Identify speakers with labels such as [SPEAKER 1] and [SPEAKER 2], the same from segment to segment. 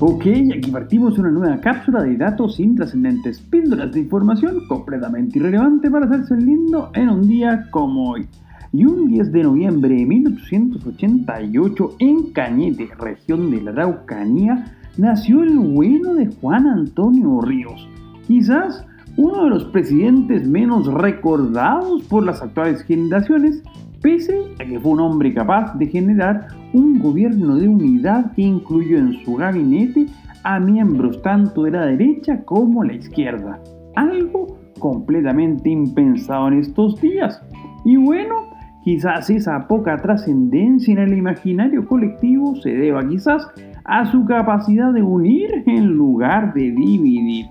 [SPEAKER 1] Ok, aquí partimos una nueva cápsula de datos intrascendentes, píldoras de información completamente irrelevante para hacerse lindo en un día como hoy. Y un 10 de noviembre de 1888, en Cañete, región de la Araucanía, nació el bueno de Juan Antonio Ríos, quizás uno de los presidentes menos recordados por las actuales generaciones, pese a que fue un hombre capaz de generar un gobierno de unidad que incluyó en su gabinete a miembros tanto de la derecha como la izquierda. Algo completamente impensado en estos días. Y bueno, quizás esa poca trascendencia en el imaginario colectivo se deba quizás a su capacidad de unir en lugar de dividir.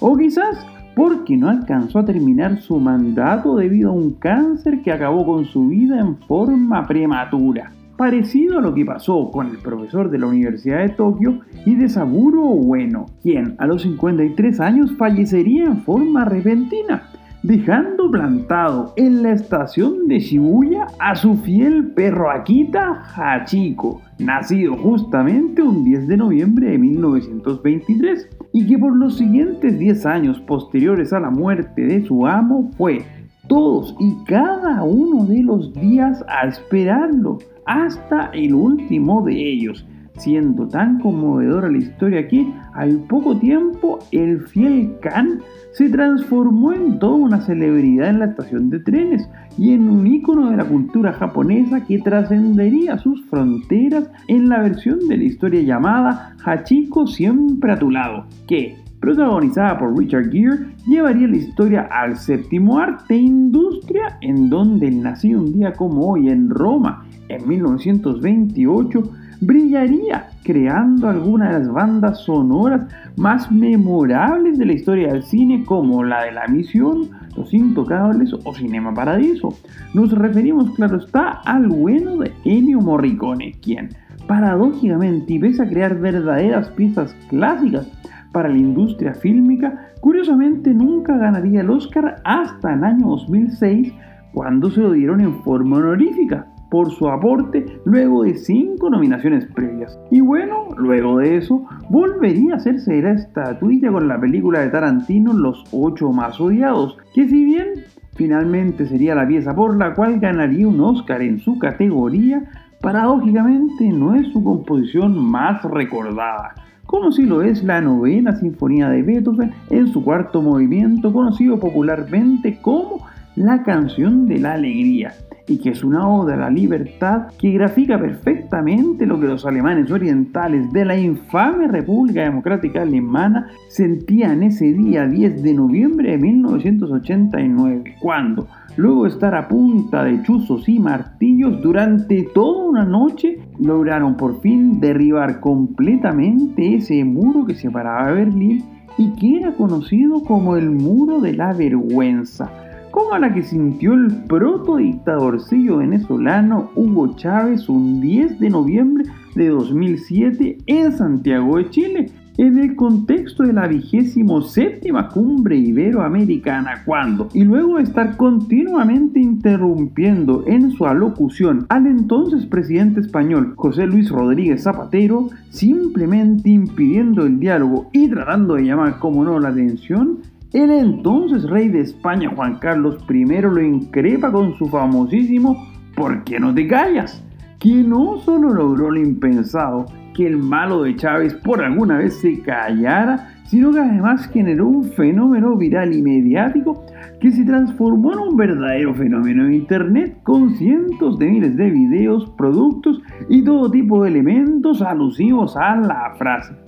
[SPEAKER 1] O quizás porque no alcanzó a terminar su mandato debido a un cáncer que acabó con su vida en forma prematura parecido a lo que pasó con el profesor de la Universidad de Tokio y de Saburo Ueno, quien a los 53 años fallecería en forma repentina, dejando plantado en la estación de Shibuya a su fiel perro Akita Hachiko, nacido justamente un 10 de noviembre de 1923, y que por los siguientes 10 años posteriores a la muerte de su amo fue todos y cada uno de los días a esperarlo hasta el último de ellos, siendo tan conmovedora la historia que al poco tiempo el fiel Khan se transformó en toda una celebridad en la estación de trenes y en un ícono de la cultura japonesa que trascendería sus fronteras en la versión de la historia llamada Hachiko siempre a tu lado, que protagonizada por Richard Gere, llevaría la historia al séptimo arte industria en donde el nacido un día como hoy en Roma en 1928 brillaría creando algunas de las bandas sonoras más memorables de la historia del cine como la de La Misión, Los Intocables o Cinema Paradiso. Nos referimos, claro está, al bueno de Ennio Morricone, quien, paradójicamente pese a crear verdaderas piezas clásicas para la industria fílmica, curiosamente nunca ganaría el Oscar hasta el año 2006 cuando se lo dieron en forma honorífica por su aporte luego de cinco nominaciones previas. Y bueno, luego de eso, volvería a hacerse la estatuilla con la película de Tarantino Los ocho más odiados, que si bien finalmente sería la pieza por la cual ganaría un Oscar en su categoría, paradójicamente no es su composición más recordada, como si lo es la novena sinfonía de Beethoven en su cuarto movimiento, conocido popularmente como la canción de la alegría y que es una oda a la libertad que grafica perfectamente lo que los alemanes orientales de la infame República Democrática Alemana sentían ese día 10 de noviembre de 1989, cuando, luego de estar a punta de chuzos y martillos durante toda una noche, lograron por fin derribar completamente ese muro que separaba Berlín y que era conocido como el muro de la vergüenza como la que sintió el proto-dictadorcillo venezolano Hugo Chávez un 10 de noviembre de 2007 en Santiago de Chile, en el contexto de la vigésimo séptima cumbre iberoamericana, cuando, y luego de estar continuamente interrumpiendo en su alocución al entonces presidente español José Luis Rodríguez Zapatero, simplemente impidiendo el diálogo y tratando de llamar como no la atención, el entonces rey de España Juan Carlos I lo increpa con su famosísimo ¿Por qué no te callas? Que no solo logró lo impensado, que el malo de Chávez por alguna vez se callara, sino que además generó un fenómeno viral y mediático que se transformó en un verdadero fenómeno en Internet con cientos de miles de videos, productos y todo tipo de elementos alusivos a la frase.